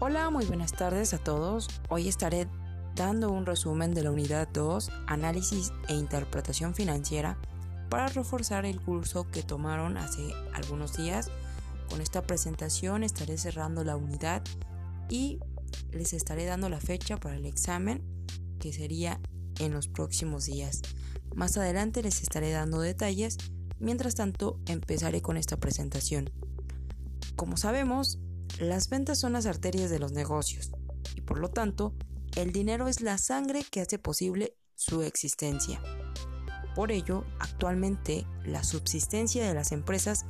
Hola, muy buenas tardes a todos. Hoy estaré dando un resumen de la unidad 2, análisis e interpretación financiera, para reforzar el curso que tomaron hace algunos días. Con esta presentación estaré cerrando la unidad y les estaré dando la fecha para el examen que sería en los próximos días. Más adelante les estaré dando detalles, mientras tanto empezaré con esta presentación. Como sabemos, las ventas son las arterias de los negocios y por lo tanto el dinero es la sangre que hace posible su existencia. Por ello, actualmente la subsistencia de las empresas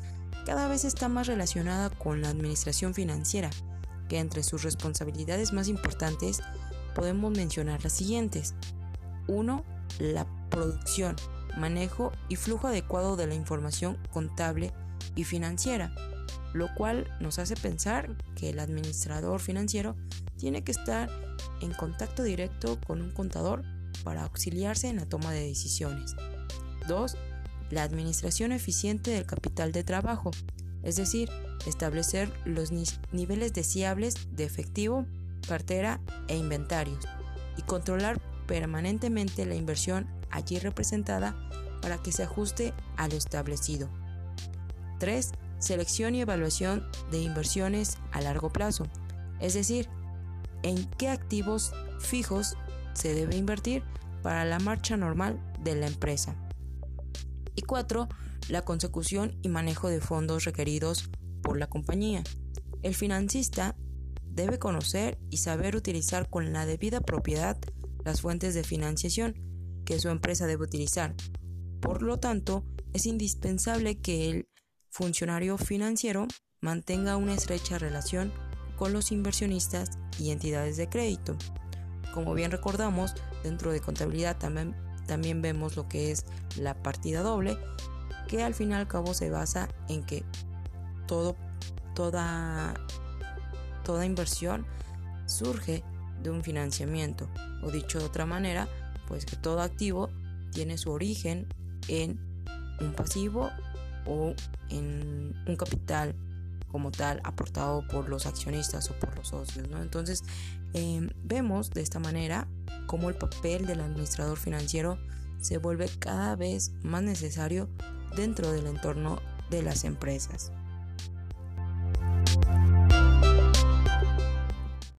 cada vez está más relacionada con la administración financiera, que entre sus responsabilidades más importantes podemos mencionar las siguientes. 1. La producción, manejo y flujo adecuado de la información contable y financiera, lo cual nos hace pensar que el administrador financiero tiene que estar en contacto directo con un contador para auxiliarse en la toma de decisiones. 2. La administración eficiente del capital de trabajo, es decir, establecer los niveles deseables de efectivo, cartera e inventarios y controlar permanentemente la inversión allí representada para que se ajuste a lo establecido. 3. Selección y evaluación de inversiones a largo plazo, es decir, en qué activos fijos se debe invertir para la marcha normal de la empresa. Y 4. La consecución y manejo de fondos requeridos por la compañía. El financista debe conocer y saber utilizar con la debida propiedad las fuentes de financiación que su empresa debe utilizar. Por lo tanto, es indispensable que el funcionario financiero mantenga una estrecha relación con los inversionistas y entidades de crédito. Como bien recordamos, dentro de contabilidad también, también vemos lo que es la partida doble, que al fin y al cabo se basa en que toda, toda inversión surge de un financiamiento, o dicho de otra manera, pues que todo activo tiene su origen en un pasivo o en un capital como tal aportado por los accionistas o por los socios. Entonces em, vemos de esta manera cómo el papel del administrador financiero se vuelve cada vez más necesario dentro del entorno de las empresas.